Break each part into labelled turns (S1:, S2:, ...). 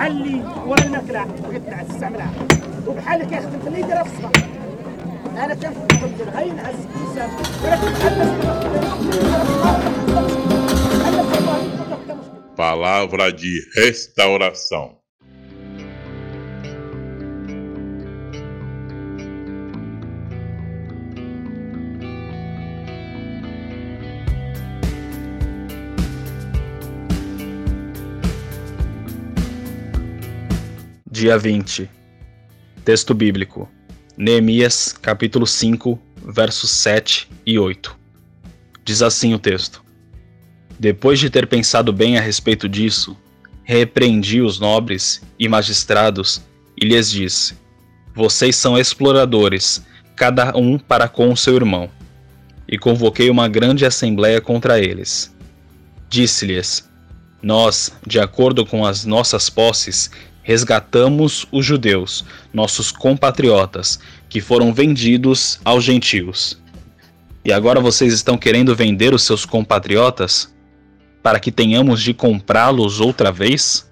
S1: بحال اللي ورا الماكله بغيت تستعملها وبحال اللي كيخدم في اللي يديرها في الصباح انا كنفهم غير نعس الانسان ولكن بحال
S2: Palavra de restauração.
S3: Dia 20. Texto bíblico. Neemias, capítulo 5, versos 7 e 8. Diz assim o texto: Depois de ter pensado bem a respeito disso, repreendi os nobres e magistrados e lhes disse: Vocês são exploradores, cada um para com o seu irmão. E convoquei uma grande assembleia contra eles. Disse-lhes: Nós, de acordo com as nossas posses, resgatamos os judeus, nossos compatriotas, que foram vendidos aos gentios. E agora vocês estão querendo vender os seus compatriotas para que tenhamos de comprá-los outra vez?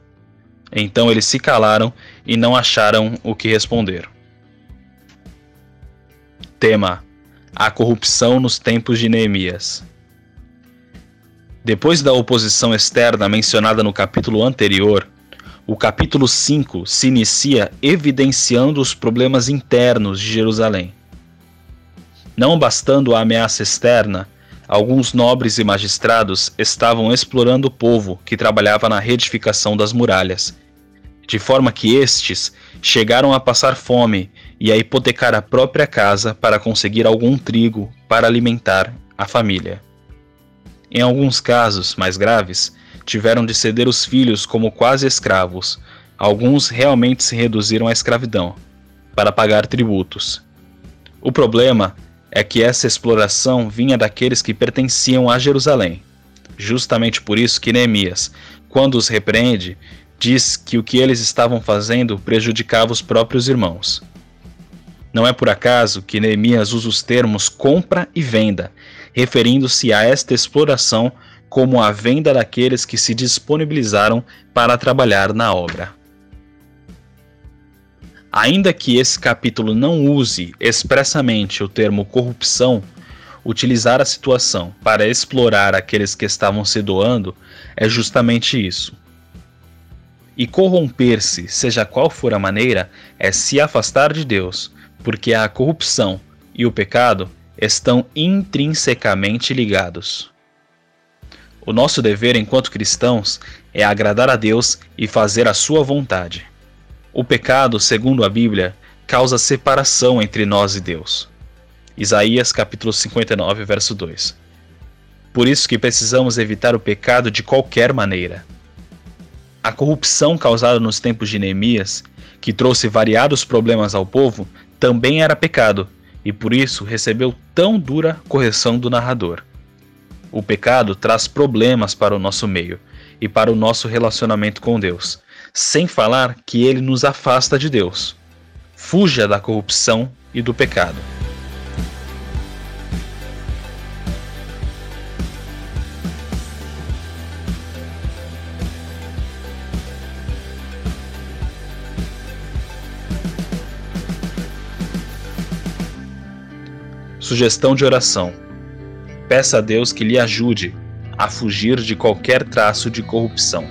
S3: Então eles se calaram e não acharam o que responder. Tema: A corrupção nos tempos de Neemias. Depois da oposição externa mencionada no capítulo anterior, o capítulo 5 se inicia evidenciando os problemas internos de Jerusalém. Não bastando a ameaça externa, alguns nobres e magistrados estavam explorando o povo que trabalhava na reedificação das muralhas, de forma que estes chegaram a passar fome e a hipotecar a própria casa para conseguir algum trigo para alimentar a família. Em alguns casos mais graves, tiveram de ceder os filhos como quase escravos. Alguns realmente se reduziram à escravidão, para pagar tributos. O problema é que essa exploração vinha daqueles que pertenciam a Jerusalém. Justamente por isso que Neemias, quando os repreende, diz que o que eles estavam fazendo prejudicava os próprios irmãos. Não é por acaso que Neemias usa os termos compra e venda, referindo-se a esta exploração como a venda daqueles que se disponibilizaram para trabalhar na obra. Ainda que esse capítulo não use expressamente o termo corrupção, utilizar a situação para explorar aqueles que estavam se doando é justamente isso. E corromper-se, seja qual for a maneira, é se afastar de Deus, porque a corrupção e o pecado estão intrinsecamente ligados. O nosso dever enquanto cristãos é agradar a Deus e fazer a sua vontade. O pecado, segundo a Bíblia, causa separação entre nós e Deus. Isaías capítulo 59, verso 2. Por isso que precisamos evitar o pecado de qualquer maneira. A corrupção causada nos tempos de Neemias, que trouxe variados problemas ao povo, também era pecado, e por isso recebeu tão dura correção do narrador. O pecado traz problemas para o nosso meio e para o nosso relacionamento com Deus, sem falar que ele nos afasta de Deus. Fuja da corrupção e do pecado. Sugestão de oração peça a Deus que lhe ajude a fugir de qualquer traço de corrupção.